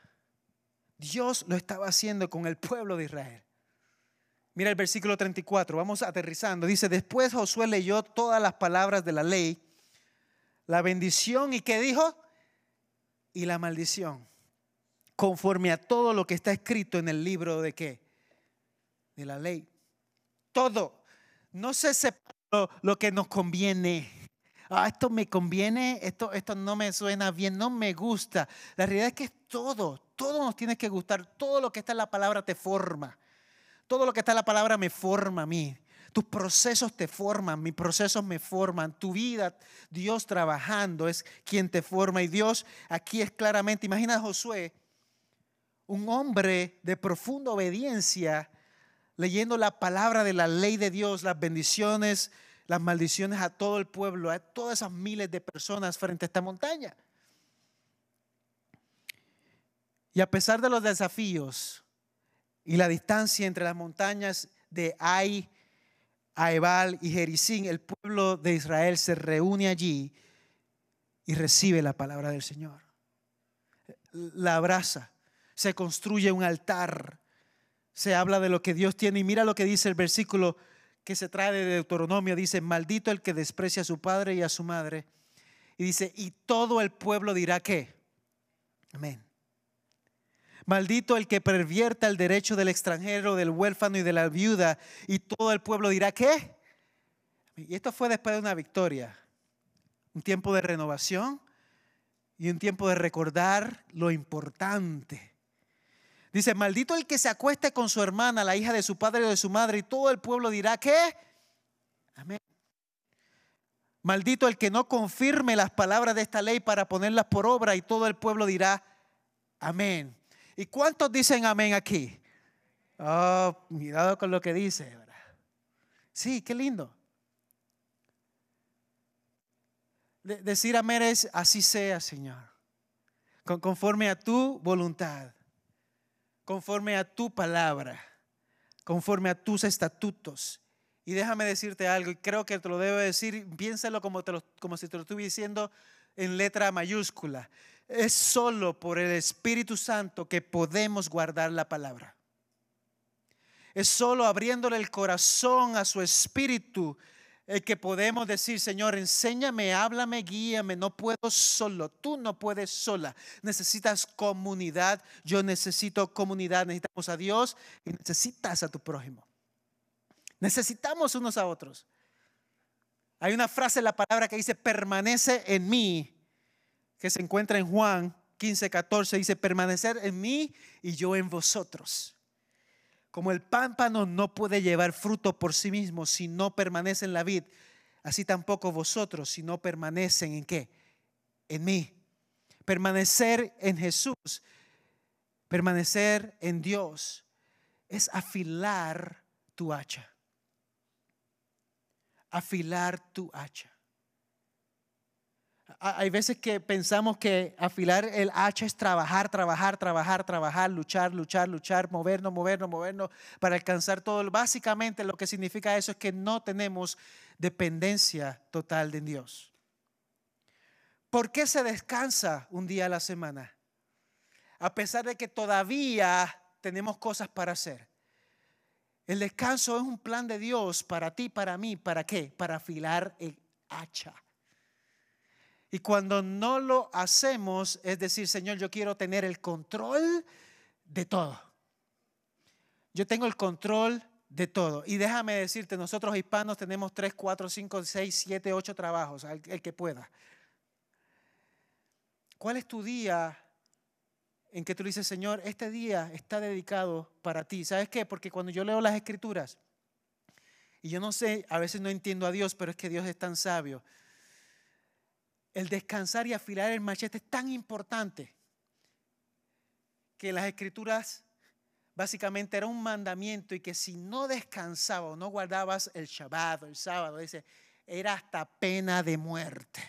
Dios lo estaba haciendo con el pueblo de Israel. Mira el versículo 34, vamos aterrizando. Dice, después Josué leyó todas las palabras de la ley, la bendición y qué dijo? Y la maldición, conforme a todo lo que está escrito en el libro de qué? De la ley. Todo. No se separó lo que nos conviene. Ah, esto me conviene, esto, esto no me suena bien, no me gusta. La realidad es que es todo, todo nos tiene que gustar, todo lo que está en la palabra te forma. Todo lo que está en la palabra me forma a mí. Tus procesos te forman, mis procesos me forman. Tu vida, Dios trabajando es quien te forma. Y Dios aquí es claramente, imagina a Josué, un hombre de profunda obediencia, leyendo la palabra de la ley de Dios, las bendiciones, las maldiciones a todo el pueblo, a todas esas miles de personas frente a esta montaña. Y a pesar de los desafíos, y la distancia entre las montañas de Ai, Aebal y Jericín, el pueblo de Israel se reúne allí y recibe la palabra del Señor. La abraza, se construye un altar, se habla de lo que Dios tiene y mira lo que dice el versículo que se trae de Deuteronomio, dice, maldito el que desprecia a su padre y a su madre. Y dice, y todo el pueblo dirá que, amén. Maldito el que pervierta el derecho del extranjero, del huérfano y de la viuda. Y todo el pueblo dirá, ¿qué? Y esto fue después de una victoria, un tiempo de renovación y un tiempo de recordar lo importante. Dice, maldito el que se acueste con su hermana, la hija de su padre o de su madre, y todo el pueblo dirá que, amén. Maldito el que no confirme las palabras de esta ley para ponerlas por obra, y todo el pueblo dirá, amén. ¿Y cuántos dicen amén aquí? Oh, cuidado con lo que dice. Sí, qué lindo. decir amén es así sea, Señor. conforme a tu voluntad, conforme a tu palabra, conforme a tus estatutos. Y déjame decirte algo, y creo que te lo debo decir, piénsalo como, como si te lo estuviera diciendo en letra mayúscula. Es solo por el Espíritu Santo que podemos guardar la palabra. Es solo abriéndole el corazón a su Espíritu el que podemos decir, Señor, enséñame, háblame, guíame, no puedo solo, tú no puedes sola, necesitas comunidad, yo necesito comunidad, necesitamos a Dios y necesitas a tu prójimo. Necesitamos unos a otros. Hay una frase en la palabra que dice, permanece en mí, que se encuentra en Juan 15, 14, dice, permanecer en mí y yo en vosotros. Como el pámpano no puede llevar fruto por sí mismo si no permanece en la vid, así tampoco vosotros si no permanecen en qué? En mí. Permanecer en Jesús, permanecer en Dios, es afilar tu hacha. Afilar tu hacha. Hay veces que pensamos que afilar el hacha es trabajar, trabajar, trabajar, trabajar, luchar, luchar, luchar, movernos, movernos, movernos para alcanzar todo. Básicamente lo que significa eso es que no tenemos dependencia total de Dios. ¿Por qué se descansa un día a la semana? A pesar de que todavía tenemos cosas para hacer. El descanso es un plan de Dios para ti, para mí. ¿Para qué? Para afilar el hacha. Y cuando no lo hacemos, es decir, Señor, yo quiero tener el control de todo. Yo tengo el control de todo. Y déjame decirte, nosotros hispanos tenemos 3, 4, 5, 6, 7, 8 trabajos, el, que pueda. ¿Cuál es tu día en que tú dices, Señor, este día está dedicado para ti? ¿Sabes qué? Porque cuando yo leo las escrituras, y yo no sé, a veces no entiendo a Dios, pero es que Dios es tan sabio el descansar y afilar el machete es tan importante que las escrituras básicamente era un mandamiento y que si no descansaba o no guardabas el Shabbat el sábado, dice, era hasta pena de muerte.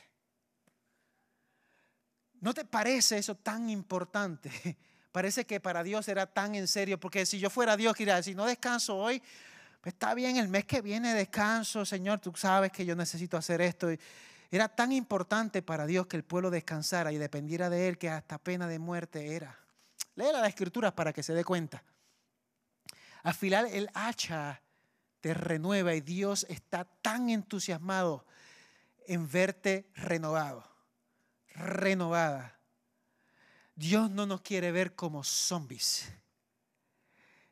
¿No te parece eso tan importante? Parece que para Dios era tan en serio, porque si yo fuera Dios, diría, si no descanso hoy, pues está bien, el mes que viene descanso, Señor, tú sabes que yo necesito hacer esto. Era tan importante para Dios que el pueblo descansara y dependiera de él que hasta pena de muerte era. Lea las escrituras para que se dé cuenta. Afilar el hacha te renueva y Dios está tan entusiasmado en verte renovado, renovada. Dios no nos quiere ver como zombies.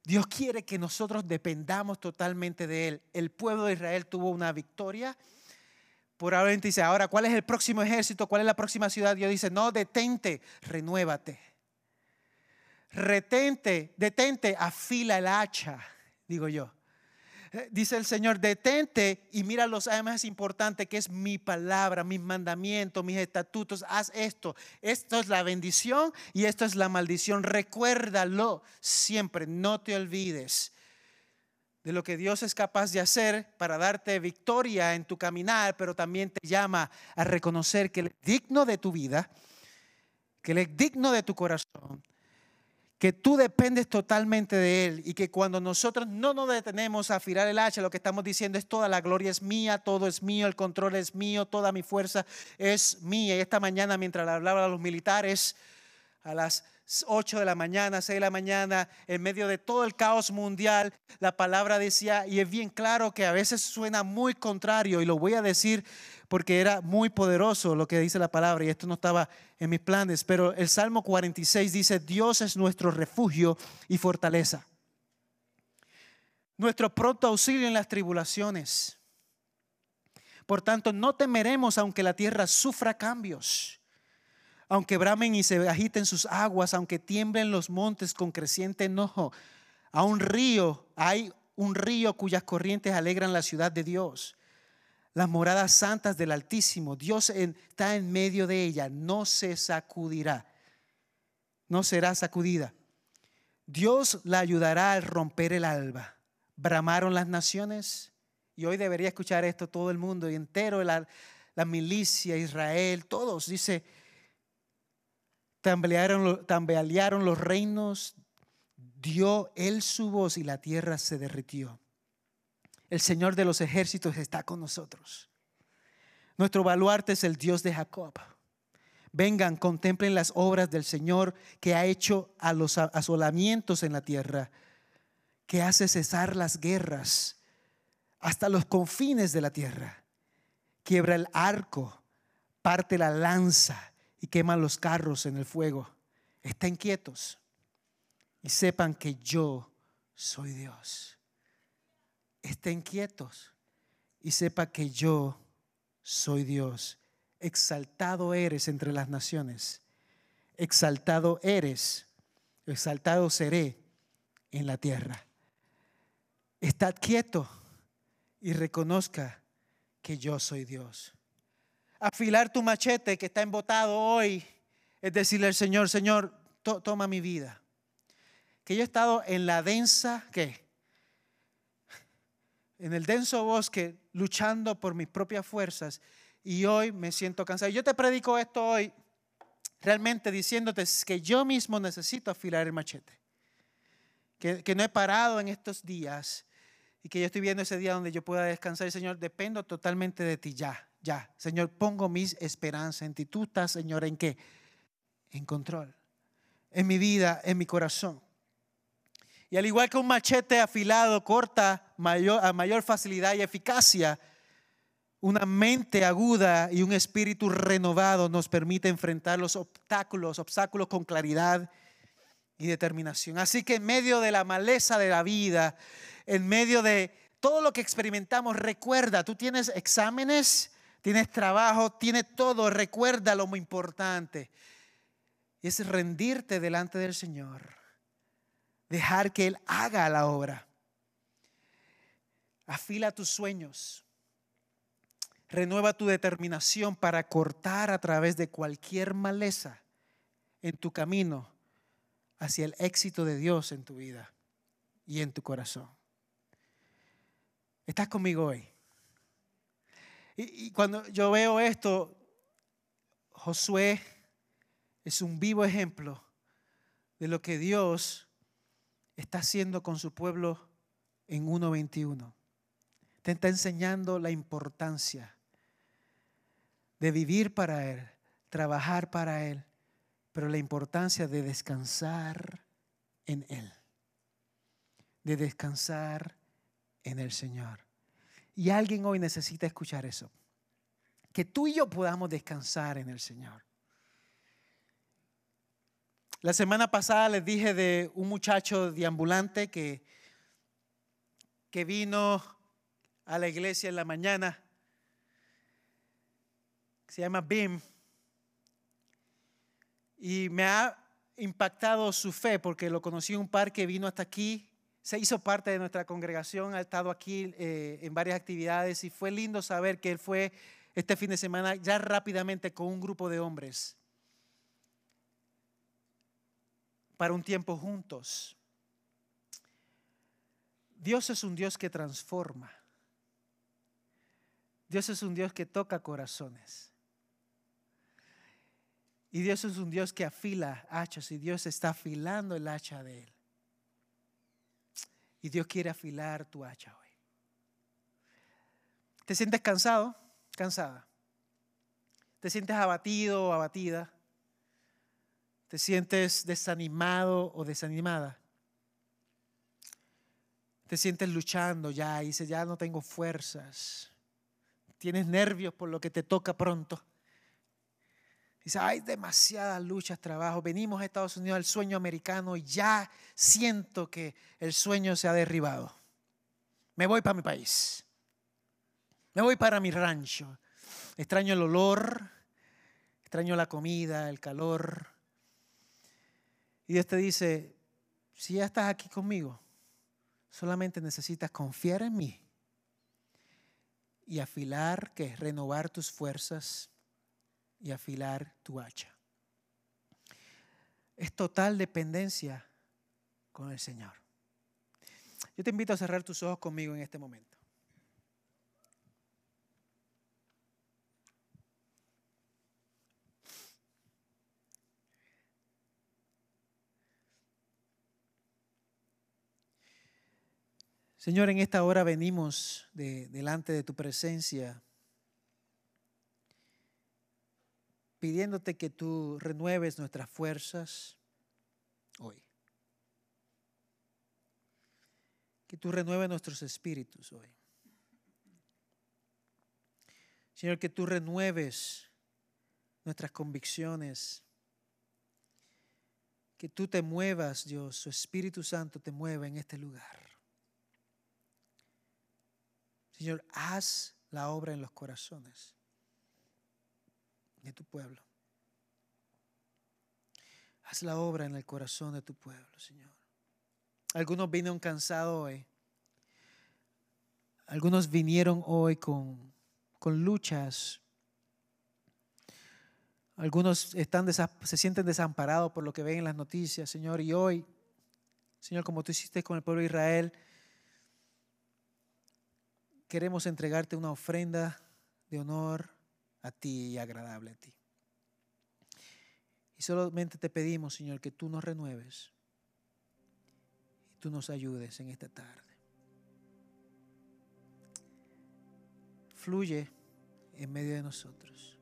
Dios quiere que nosotros dependamos totalmente de Él. El pueblo de Israel tuvo una victoria Dice, ahora, ¿cuál es el próximo ejército? ¿Cuál es la próxima ciudad? Dios dice, no, detente, renuévate. Retente, detente, afila el hacha, digo yo. Eh, dice el Señor, detente y mira los más importantes que es mi palabra, mis mandamientos, mis estatutos. Haz esto. Esto es la bendición y esto es la maldición. Recuérdalo siempre, no te olvides de lo que Dios es capaz de hacer para darte victoria en tu caminar, pero también te llama a reconocer que Él es digno de tu vida, que Él es digno de tu corazón, que tú dependes totalmente de Él y que cuando nosotros no nos detenemos a afilar el hacha, lo que estamos diciendo es toda la gloria es mía, todo es mío, el control es mío, toda mi fuerza es mía. Y esta mañana, mientras hablaba a los militares, a las 8 de la mañana, 6 de la mañana, en medio de todo el caos mundial, la palabra decía, y es bien claro que a veces suena muy contrario, y lo voy a decir porque era muy poderoso lo que dice la palabra, y esto no estaba en mis planes, pero el Salmo 46 dice, Dios es nuestro refugio y fortaleza, nuestro pronto auxilio en las tribulaciones. Por tanto, no temeremos aunque la tierra sufra cambios aunque bramen y se agiten sus aguas, aunque tiemblen los montes con creciente enojo, a un río, hay un río cuyas corrientes alegran la ciudad de Dios, las moradas santas del Altísimo. Dios está en medio de ella, no se sacudirá, no será sacudida. Dios la ayudará al romper el alba. Bramaron las naciones y hoy debería escuchar esto todo el mundo y entero, la, la milicia, Israel, todos. Dice, tambalearon, tambalearon los reinos, dio él su voz y la tierra se derritió. El Señor de los ejércitos está con nosotros. Nuestro baluarte es el Dios de Jacob. Vengan, contemplen las obras del Señor que ha hecho a los asolamientos en la tierra, que hace cesar las guerras hasta los confines de la tierra. Quiebra el arco, parte la lanza y quema los carros en el fuego. Estén quietos y sepan que yo soy Dios. Estén quietos y sepa que yo soy Dios. Exaltado eres entre las naciones. Exaltado eres. Exaltado seré en la tierra. Estad quieto y reconozca que yo soy Dios. Afilar tu machete que está embotado hoy es decirle al Señor, Señor, toma mi vida que yo he estado en la densa, ¿qué? En el denso bosque luchando por mis propias fuerzas y hoy me siento cansado. Yo te predico esto hoy realmente diciéndote que yo mismo necesito afilar el machete. Que, que no he parado en estos días y que yo estoy viendo ese día donde yo pueda descansar. Señor, dependo totalmente de ti ya, ya. Señor, pongo mis esperanzas en ti. Tú estás, Señor, ¿en qué? En control. En mi vida, en mi corazón. Y al igual que un machete afilado corta mayor, a mayor facilidad y eficacia, una mente aguda y un espíritu renovado nos permite enfrentar los obstáculos, obstáculos con claridad y determinación. Así que en medio de la maleza de la vida, en medio de todo lo que experimentamos, recuerda, tú tienes exámenes, tienes trabajo, tienes todo, recuerda lo muy importante. Es rendirte delante del Señor dejar que Él haga la obra. Afila tus sueños. Renueva tu determinación para cortar a través de cualquier maleza en tu camino hacia el éxito de Dios en tu vida y en tu corazón. ¿Estás conmigo hoy? Y, cuando yo veo esto, Josué es un vivo ejemplo de lo que Dios está haciendo con su pueblo en 1.21. Te está enseñando la importancia de vivir para Él, trabajar para Él, pero la importancia de descansar en Él, de descansar en el Señor. Y alguien hoy necesita escuchar eso, que tú y yo podamos descansar en el Señor. La semana pasada les dije de un muchacho deambulante que, que vino a la iglesia en la mañana. Se llama Bim. Y me ha impactado su fe porque lo conocí en un par que vino hasta aquí. Se hizo parte de nuestra congregación, ha estado aquí eh, en varias actividades y fue lindo saber que él fue este fin de semana ya rápidamente con un grupo de hombres para un tiempo juntos. Dios es un Dios que transforma. Dios es un Dios que toca corazones. Y Dios es un Dios que afila hachas y Dios está afilando el hacha de Él. Y Dios quiere afilar tu hacha hoy. ¿Te sientes cansado? Cansada. ¿Te sientes abatido o abatida? ¿Te sientes desanimado o desanimada? ¿Te sientes luchando ya y dices, ya no tengo fuerzas? ¿Tienes nervios por lo que te toca pronto? Dice, hay demasiadas luchas, trabajo. Venimos a Estados Unidos al sueño americano y ya siento que el sueño se ha derribado. Me voy para mi país. Me voy para mi rancho. Extraño el olor, extraño la comida, el calor. Y Dios te dice, si ya estás aquí conmigo, solamente necesitas confiar en mí y afilar, que renovar tus fuerzas y afilar tu hacha. Es total dependencia con el Señor. Yo te invito a cerrar tus ojos conmigo en este momento. Señor, en esta hora venimos de, delante de tu presencia pidiéndote que tú renueves nuestras fuerzas hoy. Que tú renueves nuestros espíritus hoy. Señor, que tú renueves nuestras convicciones. Que tú te muevas, Dios, su Espíritu Santo te mueva en este lugar. Señor, haz la obra en los corazones de tu pueblo. Haz la obra en el corazón de tu pueblo, Señor. Algunos vinieron cansados hoy. Algunos vinieron hoy con, con luchas. Algunos están se sienten desamparados por lo que ven en las noticias, Señor. Y hoy, Señor, como tú hiciste con el pueblo de Israel, queremos entregarte una ofrenda de honor a ti y agradable a ti. Y solamente te pedimos, Señor, que tú nos renueves y tú nos ayudes en esta tarde. Fluye en medio de nosotros.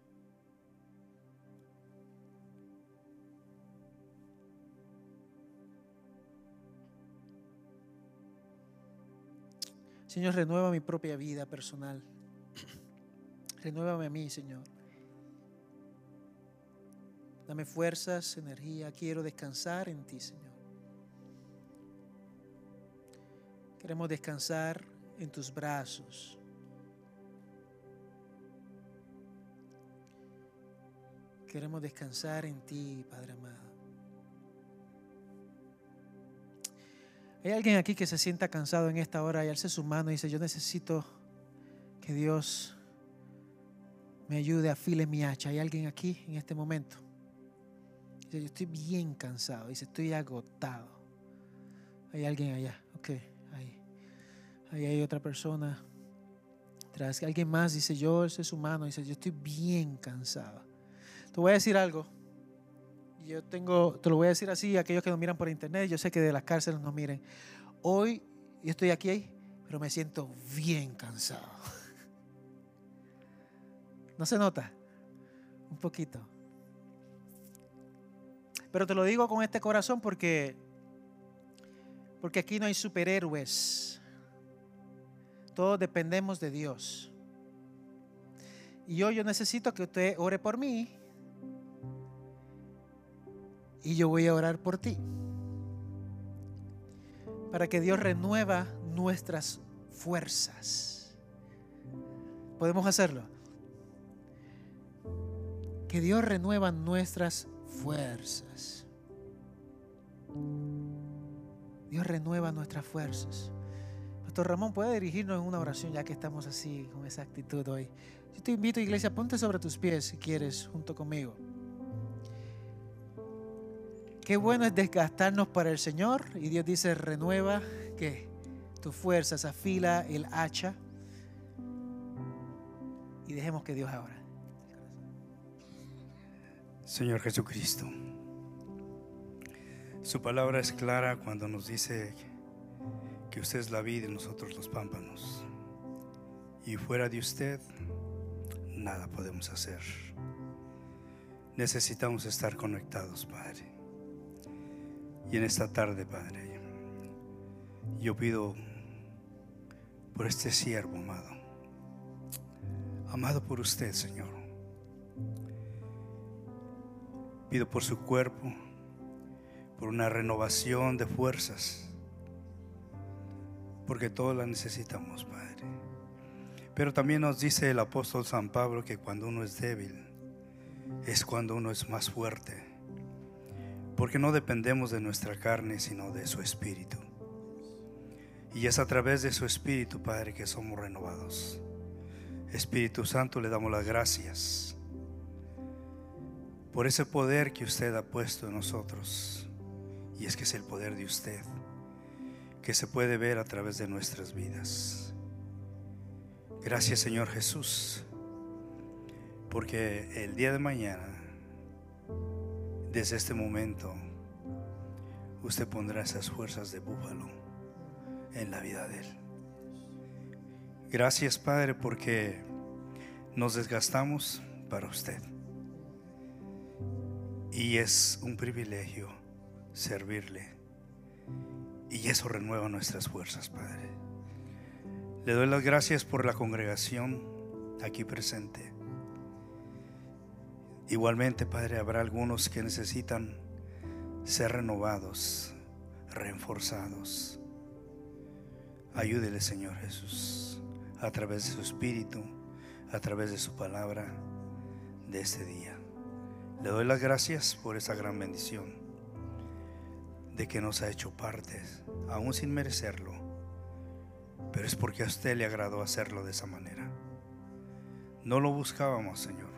Señor, renueva mi propia vida personal. Renuévame a mí, Señor. Dame fuerzas, energía. Quiero descansar en ti, Señor. Queremos descansar en tus brazos. Queremos descansar en ti, Padre amado. Hay alguien aquí que se sienta cansado en esta hora y alce su mano y dice, yo necesito que Dios me ayude, a afile mi hacha. Hay alguien aquí en este momento. Dice, yo estoy bien cansado. Dice, estoy agotado. Hay alguien allá. Ok, ahí. Ahí hay otra persona. Tras alguien más dice, yo, ese es humano. Dice, yo estoy bien cansado. Te voy a decir algo. Yo tengo, te lo voy a decir así, aquellos que nos miran por internet, yo sé que de las cárceles nos miren. Hoy yo estoy aquí, pero me siento bien cansado. ¿No se nota? Un poquito. Pero te lo digo con este corazón porque porque aquí no hay superhéroes. Todos dependemos de Dios. Y yo necesito que usted ore por mí y yo voy a orar por ti. Para que Dios renueva nuestras fuerzas. ¿Podemos hacerlo? Que Dios renueva nuestras fuerzas. Dios renueva nuestras fuerzas. Pastor Ramón, ¿puede dirigirnos en una oración ya que estamos así, con esa actitud hoy? Yo te invito, iglesia, ponte sobre tus pies si quieres, junto conmigo. Qué bueno es desgastarnos para el Señor. Y Dios dice, renueva que tus fuerzas, afila el hacha. Y dejemos que Dios ahora. Señor Jesucristo, su palabra es clara cuando nos dice que usted es la vida y nosotros los pámpanos. Y fuera de usted, nada podemos hacer. Necesitamos estar conectados, Padre. Y en esta tarde, Padre, yo pido por este siervo, amado, amado por usted, Señor. Pido por su cuerpo, por una renovación de fuerzas, porque todos la necesitamos, Padre. Pero también nos dice el apóstol San Pablo que cuando uno es débil, es cuando uno es más fuerte, porque no dependemos de nuestra carne, sino de su espíritu. Y es a través de su espíritu, Padre, que somos renovados. Espíritu Santo, le damos las gracias por ese poder que usted ha puesto en nosotros. Y es que es el poder de usted, que se puede ver a través de nuestras vidas. Gracias Señor Jesús, porque el día de mañana, desde este momento, usted pondrá esas fuerzas de búfalo en la vida de Él. Gracias Padre porque nos desgastamos para usted. Y es un privilegio servirle. Y eso renueva nuestras fuerzas, Padre. Le doy las gracias por la congregación aquí presente. Igualmente, Padre, habrá algunos que necesitan ser renovados, reforzados. Ayúdele, Señor Jesús, a través de su Espíritu, a través de su palabra de este día. Le doy las gracias por esa gran bendición de que nos ha hecho parte, aún sin merecerlo, pero es porque a usted le agradó hacerlo de esa manera. No lo buscábamos, Señor,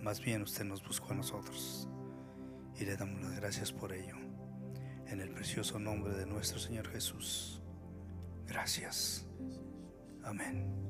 más bien usted nos buscó a nosotros y le damos las gracias por ello. En el precioso nombre de nuestro Señor Jesús. Gracias. Amén.